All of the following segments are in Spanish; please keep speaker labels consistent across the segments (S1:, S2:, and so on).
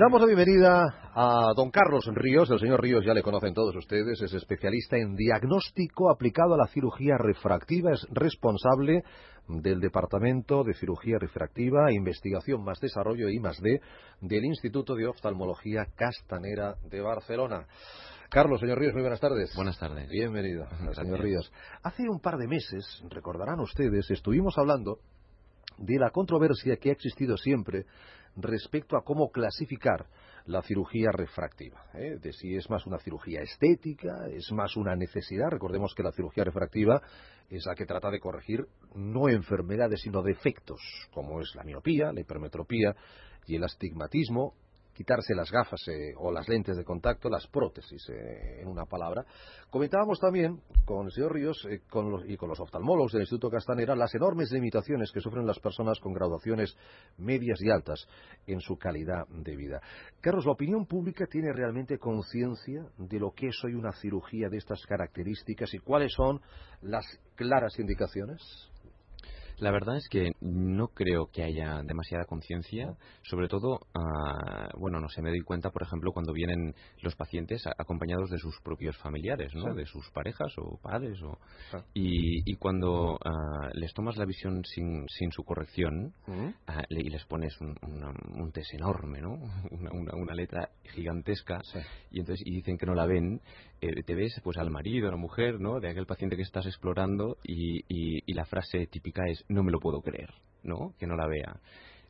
S1: Damos la bienvenida a don Carlos Ríos. El señor Ríos ya le conocen todos ustedes. Es especialista en diagnóstico aplicado a la cirugía refractiva. Es responsable del Departamento de Cirugía Refractiva, Investigación más Desarrollo y más D del Instituto de Oftalmología Castanera de Barcelona. Carlos, señor Ríos, muy buenas tardes.
S2: Buenas tardes.
S1: Bienvenido, señor Ríos. Hace un par de meses, recordarán ustedes, estuvimos hablando de la controversia que ha existido siempre respecto a cómo clasificar la cirugía refractiva, ¿eh? de si es más una cirugía estética, es más una necesidad. Recordemos que la cirugía refractiva es la que trata de corregir no enfermedades, sino defectos, como es la miopía, la hipermetropía y el astigmatismo, quitarse las gafas eh, o las lentes de contacto, las prótesis, eh, en una palabra. Comentábamos también con el señor Ríos eh, y con los oftalmólogos del Instituto Castanera las enormes limitaciones que sufren las personas con graduaciones medias y altas en su calidad de vida. Carlos, ¿la opinión pública tiene realmente conciencia de lo que es hoy una cirugía de estas características y cuáles son las claras indicaciones?
S2: La verdad es que no creo que haya demasiada conciencia, sobre todo, ah, bueno, no sé, me doy cuenta, por ejemplo, cuando vienen los pacientes acompañados de sus propios familiares, ¿no? De sus parejas o padres, o, y, cuando ah, les tomas la visión sin, sin su corrección ah, y les pones un, un test enorme, ¿no? Una, una, letra gigantesca, y entonces y dicen que no la ven, eh, te ves pues al marido, a la mujer, ¿no? De aquel paciente que estás explorando y, y, la frase típica es no me lo puedo creer, ¿no? Que no la vea.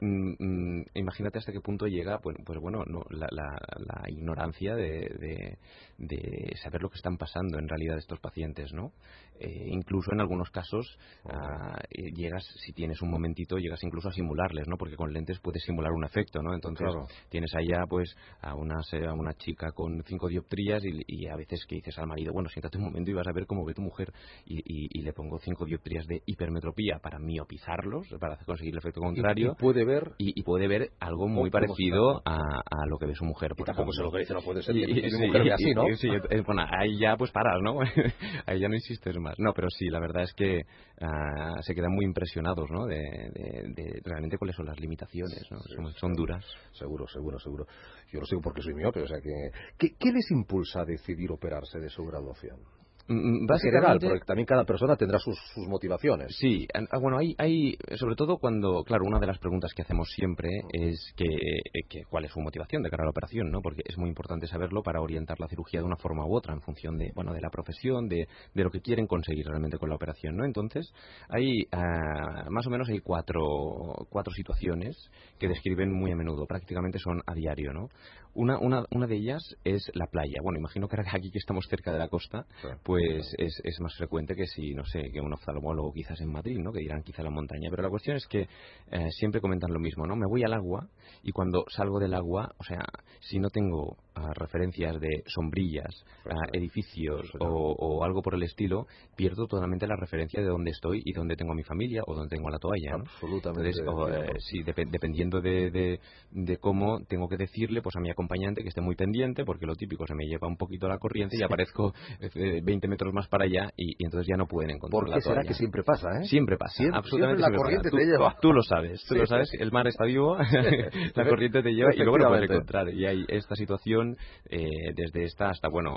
S2: Mm, mm, imagínate hasta qué punto llega pues, pues bueno no, la, la, ignorancia de, de, saber lo que están pasando en realidad estos pacientes no eh, incluso en algunos casos ah, eh, llegas si tienes un momentito llegas incluso a simularles no porque con lentes puedes simular un efecto no entonces tienes allá pues a una a una chica con cinco dioptrías y, a veces que dices al marido bueno siéntate un momento y vas a ver cómo ve tu mujer y, y, le pongo cinco dioptrías de hipermetropía para miopizarlos para conseguir el efecto contrario.
S1: puede ver
S2: y, puede ver algo muy parecido a, a, lo que ve su mujer.
S1: y tampoco se lo que dice, no puede ser. mujer así, ¿no?
S2: Sí, bueno, ahí ya pues paras, ¿no? ahí ya no insistes más. No, pero sí, la verdad es que uh, se quedan muy impresionados, ¿no? De, de, de, realmente cuáles son las limitaciones, ¿no? Son, son, duras.
S1: Seguro, seguro, seguro. Yo lo sé porque soy miope, o sea que... ¿Qué, qué les impulsa a decidir operarse de su graduación?
S2: Mm, básicamente,
S1: porque también cada persona tendrá sus, motivaciones.
S2: Sí, ah, bueno, hay, hay, sobre todo cuando, claro, una de las preguntas que hacemos siempre es que, eh, que, cuál es su motivación de cara a la operación, ¿no? Porque es muy importante saberlo para orientar la cirugía de una forma u otra en función de, bueno, de la profesión, de, de lo que quieren conseguir realmente con la operación, ¿no? Entonces, hay ah, más o menos hay cuatro, cuatro situaciones que describen muy a menudo, prácticamente son a diario, ¿no? Una, una, una de ellas es la playa. Bueno, imagino que aquí que estamos cerca de la costa, pues es, es, más frecuente que si, no sé, que un oftalmólogo quizás en Madrid, ¿no? Que dirán quizá la montaña. Pero la cuestión es que eh, siempre comentan lo mismo, ¿no? Me voy al agua y cuando salgo del agua, o sea, si no tengo ah, referencias de sombrillas, ah, edificios o, algo por el estilo, pierdo totalmente la referencia de dónde estoy y dónde tengo a mi familia o dónde tengo a la toalla.
S1: Absolutamente.
S2: Eh, sí, dependiendo de, de, de, cómo tengo que decirle pues a mi acompañante que esté muy pendiente, porque lo típico se me lleva un poquito la corriente y aparezco 20 eh, metros más para allá y, entonces ya no pueden encontrar
S1: ¿Por qué será que siempre pasa, eh?
S2: Siempre pasa,
S1: siempre,
S2: absolutamente
S1: la corriente te lleva.
S2: Tú lo sabes, tú lo sabes, el mar está vivo, la corriente te lleva y luego lo puedes encontrar. Y hay esta situación eh, desde esta hasta, bueno,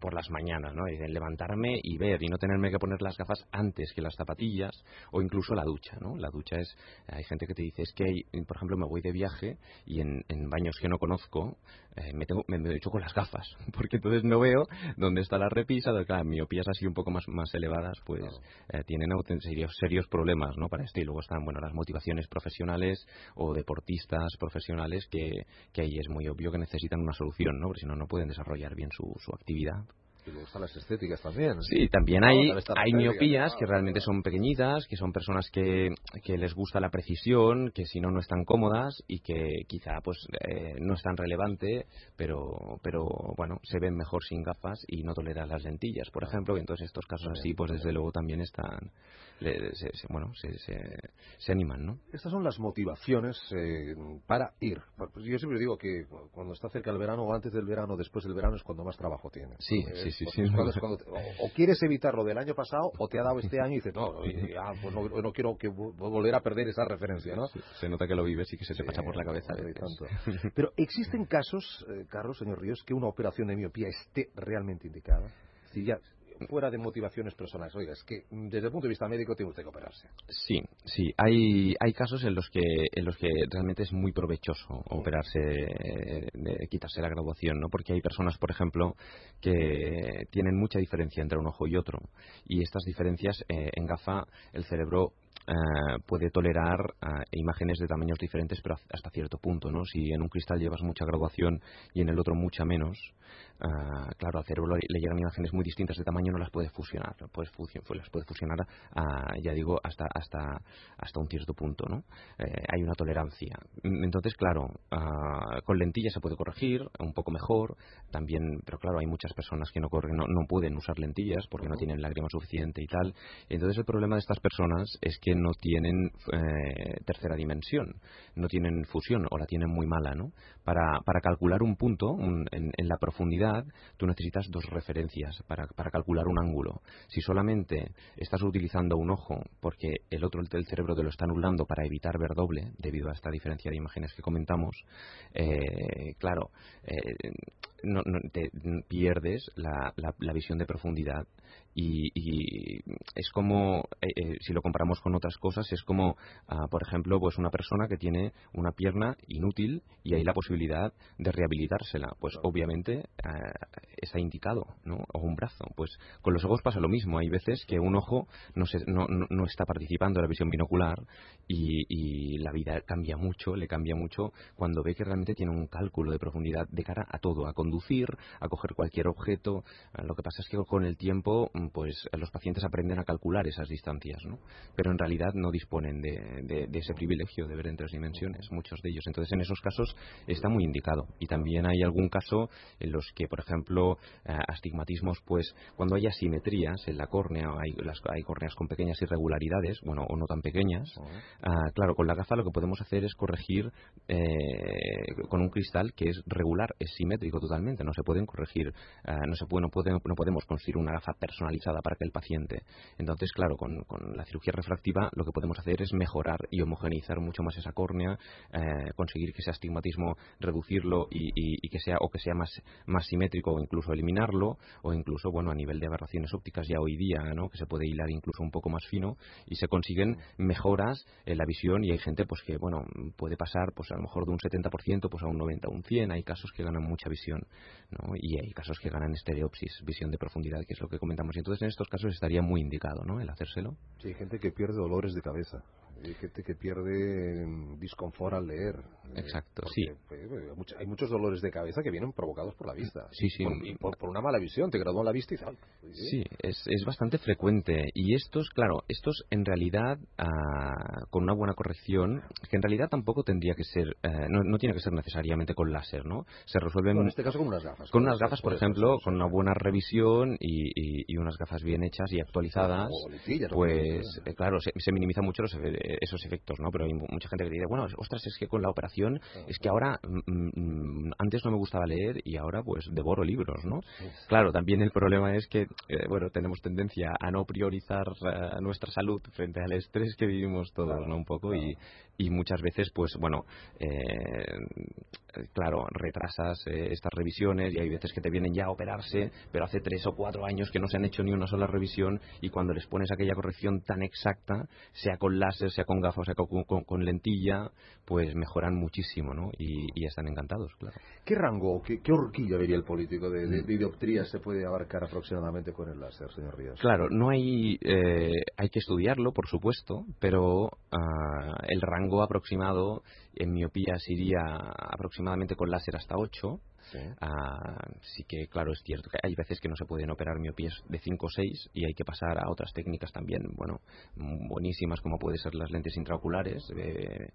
S2: por las mañanas, ¿no? Levantarme y ver y no tenerme que poner las gafas antes que las zapatillas o incluso la ducha, ¿no? La ducha es, hay gente que te dice, es que, hay, por ejemplo, me voy de viaje y en, en baños que no conozco eh, me, tengo, me, hecho con las gafas, porque entonces no veo dónde está la repisa, claro, miopías así un poco más, más elevadas, pues eh, tienen serios, serios problemas ¿no? para esto. Y luego están bueno las motivaciones profesionales o deportistas profesionales que, que ahí es muy obvio que necesitan una solución, ¿no? porque si no, no pueden desarrollar bien su, su actividad.
S1: Y las estéticas también.
S2: Sí, también hay, hay miopías que realmente son pequeñitas, que son personas que, que les gusta la precisión, que si no, no están cómodas y que quizá pues eh, no es tan relevante, pero, pero bueno, se ven mejor sin gafas y no toleran las lentillas, por ejemplo, y entonces estos casos así, pues desde luego también están, se, bueno, se, se, animan, ¿no?
S1: Estas son las motivaciones eh, para ir. Pues yo siempre digo que cuando está cerca el verano o antes del verano, después del verano es cuando más trabajo tiene.
S2: Sí, sí, sí, sí.
S1: o, quieres evitar lo del año pasado o te ha dado este año y dices, no, pues no, quiero que volver a perder esa referencia, ¿no?
S2: se nota que lo vives y que se te pasa por la cabeza.
S1: Pero existen casos, eh, Carlos, señor Ríos, que una operación de miopía esté realmente indicada. Si ya fuera de motivaciones personales. Oiga, es que mm, desde el punto de vista médico tiene usted que operarse.
S2: Sí, sí. Hay, hay casos en los que en los que realmente es muy provechoso operarse, de quitarse la graduación, ¿no? Porque hay personas, por ejemplo, que tienen mucha diferencia entre un ojo y otro. Y estas diferencias eh, en gafa el cerebro eh, puede tolerar eh, imágenes de tamaños diferentes, pero hasta cierto punto, ¿no? Si en un cristal llevas mucha graduación y en el otro mucha menos, uh, claro, al cerebro le llegan imágenes muy distintas de tamaño, no las puede fusionar, puedes las puede fusionar, ya digo, hasta, hasta, hasta un cierto punto, ¿no? hay una tolerancia. Entonces, claro, con lentillas se puede corregir un poco mejor, también, pero claro, hay muchas personas que no, corren, no, no pueden usar lentillas porque no tienen lágrima suficiente y tal. Entonces, el problema de estas personas es que no tienen eh, tercera dimensión, no tienen fusión o la tienen muy mala, ¿no? Para, calcular un punto en, la profundidad, tú necesitas dos referencias para, para, calcular un ángulo. Si solamente estás utilizando un ojo porque el otro del cerebro te lo está anulando para evitar ver doble, debido a esta diferencia de imágenes que comentamos, eh, claro, eh, no, te pierdes la, la, visión de profundidad y, es como si lo comparamos con otras cosas es como ah, por ejemplo pues una persona que tiene una pierna inútil y hay la posibilidad de rehabilitársela pues obviamente ah, está indicado ¿no? o un brazo. Pues con los ojos pasa lo mismo. Hay veces que un ojo no, se, no, no, está participando en la visión binocular y, y la vida cambia mucho le cambia mucho cuando ve que realmente tiene un cálculo de profundidad de cara a todo a conducir a coger cualquier objeto ah, lo que pasa es que con el tiempo pues los pacientes aprenden a calcular esas distancias ¿no? pero en realidad no disponen de, ese privilegio de ver en tres dimensiones, muchos de ellos. Entonces, en esos casos está muy indicado. Y también hay algún caso en los que, por ejemplo, eh, astigmatismos, pues cuando hay asimetrías en la córnea, hay, las, hay córneas con pequeñas irregularidades, bueno, o no tan pequeñas, ah, claro, con la gafa lo que podemos hacer es corregir eh, con un cristal que es regular, es simétrico totalmente, no se pueden corregir, ah, no, se puede, no, no podemos construir una gafa personalizada para que el paciente. Entonces, claro, con, la cirugía refractiva lo que podemos hacer es mejorar y homogeneizar mucho más esa córnea, eh, conseguir que ese astigmatismo reducirlo y, que sea o que sea más, más simétrico o incluso eliminarlo o incluso bueno a nivel de aberraciones ópticas ya hoy día ¿no? que se puede hilar incluso un poco más fino y se consiguen mejoras en la visión y hay gente pues que bueno puede pasar pues a lo mejor de un 70% pues a un 90 un 100 hay casos que ganan mucha visión y hay casos que ganan estereopsis visión de profundidad que es lo que comentamos y entonces en estos casos estaría muy indicado ¿no? el hacérselo
S1: sí hay gente que pierde dolores de cabeza. Hay gente que pierde disconfort al leer.
S2: Exacto, sí.
S1: Pues, hay muchos dolores de cabeza que vienen provocados por la vista.
S2: Sí, sí.
S1: Por, por, una mala visión, te gradúan la vista y tal.
S2: Sí, es, es, bastante frecuente. Y estos, claro, estos en realidad, ah, con una buena corrección, que en realidad tampoco tendría que ser, eh, no, tiene que ser necesariamente con láser, ¿no? Se resuelven.
S1: en este caso con unas gafas.
S2: Con unas gafas, por ejemplo, con una buena revisión y, y, unas gafas bien hechas y actualizadas. pues, eh, claro, se, se minimiza mucho los efectos esos efectos, ¿no? Pero hay mucha gente que dice, bueno, ostras, es que con la operación, es que ahora, mm, mm, antes no me gustaba leer y ahora pues devoro libros, ¿no? Claro, también el problema es que, eh, bueno, tenemos tendencia a no priorizar eh, nuestra salud frente al estrés que vivimos todos, ¿no? Un poco y, y muchas veces, pues bueno, eh, claro, retrasas eh, estas revisiones y hay veces que te vienen ya a operarse, pero hace tres o cuatro años que no se han hecho ni una sola revisión y cuando les pones aquella corrección tan exacta, sea con láser, sea con gafas, sea con, lentilla, pues mejoran muchísimo, ¿no? Y, están encantados, claro.
S1: ¿Qué rango, qué, horquilla vería el político de, de, dioptría se puede abarcar aproximadamente con el láser, señor Ríos?
S2: Claro, no hay, eh, hay que estudiarlo, por supuesto, pero ah, el rango aproximado en miopías iría aproximadamente con láser hasta 8. Sí. Ah, sí que, claro, es cierto que hay veces que no se pueden operar miopías de 5 o 6 y hay que pasar a otras técnicas también, bueno, buenísimas como pueden ser las lentes intraoculares. Eh,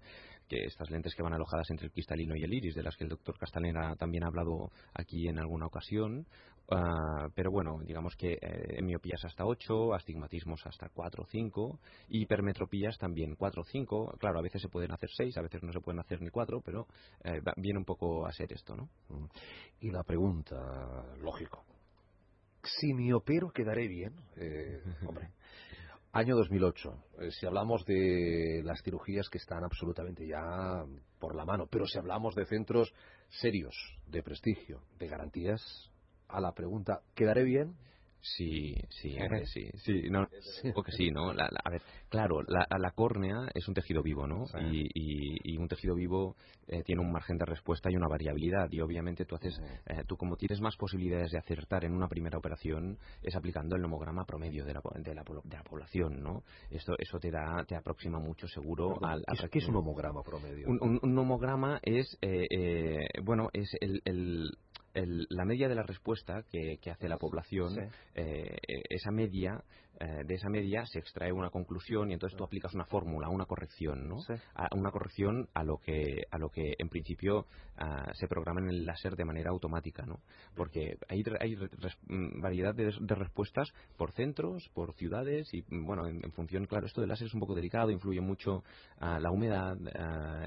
S2: que estas lentes que van alojadas entre el cristalino y el iris, de las que el doctor Castanera también ha hablado aquí en alguna ocasión. Ah, pero bueno, digamos que eh, miopías hasta 8, astigmatismos hasta 4 o 5, hipermetropías también 4 o 5. Claro, a veces se pueden hacer 6, a veces no se pueden hacer ni 4, pero eh, viene un poco a ser esto, ¿no?
S1: Y la pregunta, lógico, Si me opero, quedaré bien. Eh, hombre. Año 2008. Eh, si hablamos de las cirugías que están absolutamente ya por la mano, pero si hablamos de centros serios, de prestigio, de garantías, a la pregunta, ¿quedaré bien?
S2: Sí, sí, sí, sí, no, que sí, ¿no? a ver, claro, la, la, córnea es un tejido vivo, ¿no? Y, y, un tejido vivo eh, tiene un margen de respuesta y una variabilidad y obviamente tú haces, eh, tú como tienes más posibilidades de acertar en una primera operación es aplicando el nomograma promedio de la, de la, de la población, ¿no? Esto, eso te da, te aproxima mucho seguro al,
S1: ¿Qué es un nomograma promedio?
S2: Un, un, nomograma es, eh, bueno, es el, el la media de la respuesta que, hace la población, eh, esa media, eh, de esa media se extrae una conclusión y entonces tú aplicas una fórmula, una corrección, ¿no? una corrección a lo que, a lo que en principio ah, se programa en el láser de manera automática, ¿no? Porque hay, hay mm, variedad de, respuestas por centros, por ciudades y, bueno, en, función, claro, esto del láser es un poco delicado, influye mucho a la humedad,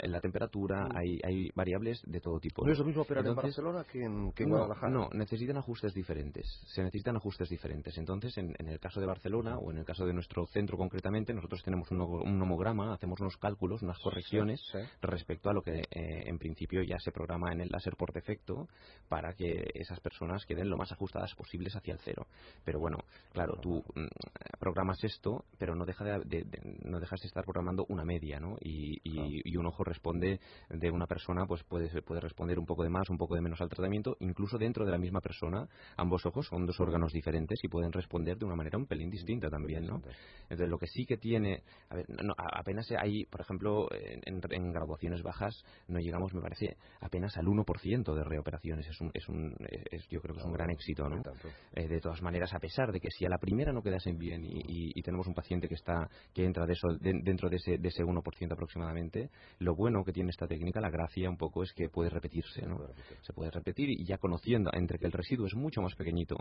S2: en la temperatura, hay, hay variables de todo tipo.
S1: ¿No, es lo mismo operar en Barcelona que en
S2: no, necesitan ajustes diferentes. Se necesitan ajustes diferentes. Entonces, en, el caso de Barcelona o en el caso de nuestro centro concretamente, nosotros tenemos un, un nomograma, hacemos unos cálculos, unas correcciones respecto a lo que eh, en principio ya se programa en el láser por defecto para que esas personas queden lo más ajustadas posibles hacia el cero. Pero bueno, claro, tú mm, programas esto, pero no, deja de, no dejas de estar programando una media, ¿no? Y, y, un ojo responde de una persona, pues puede, puede responder un poco de más, un poco de menos al tratamiento, incluso dentro de la misma persona, ambos ojos son dos órganos diferentes y pueden responder de una manera un pelín distinta también, ¿no? Entonces, lo que sí que tiene, a ver, apenas hay, por ejemplo, en, graduaciones bajas no llegamos, me parece, apenas al 1% de reoperaciones. Es un, es un yo creo que es un gran éxito, ¿no? Eh, de todas maneras, a pesar de que si a la primera no quedasen bien y, tenemos un paciente que está que entra de eso, dentro de ese, de ese 1% aproximadamente, lo bueno que tiene esta técnica, la gracia un poco es que puede repetirse, ¿no? Se puede repetir y ya conociendo entre que el residuo es mucho más pequeñito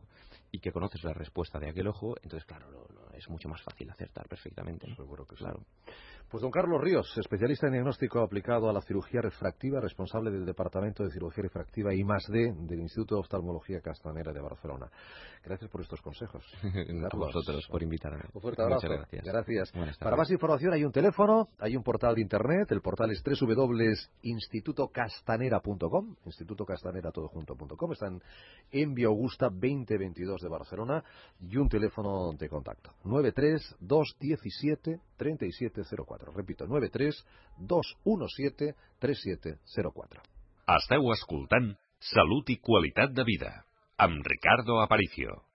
S2: y que conoces la respuesta de aquel ojo, entonces, claro, es mucho más fácil acertar perfectamente.
S1: Seguro que claro. Pues don Carlos Ríos, especialista en diagnóstico aplicado a la cirugía refractiva, responsable del Departamento de Cirugía Refractiva y más D del Instituto de Oftalmología Castanera de Barcelona. Gracias por estos consejos.
S2: a vosotros por invitarme.
S1: Un fuerte abrazo.
S2: Muchas gracias.
S1: Gracias. Para más información hay un teléfono, hay un portal de internet, el portal es www.institutocastanera.com, institutocastanera todo junto.com, están en Vía Augusta 2022 de Barcelona y un teléfono de contacto 93 217 3704. Repito, 93 217 3704.
S3: Esteu escoltant Salut i qualitat de vida amb Ricardo Aparicio.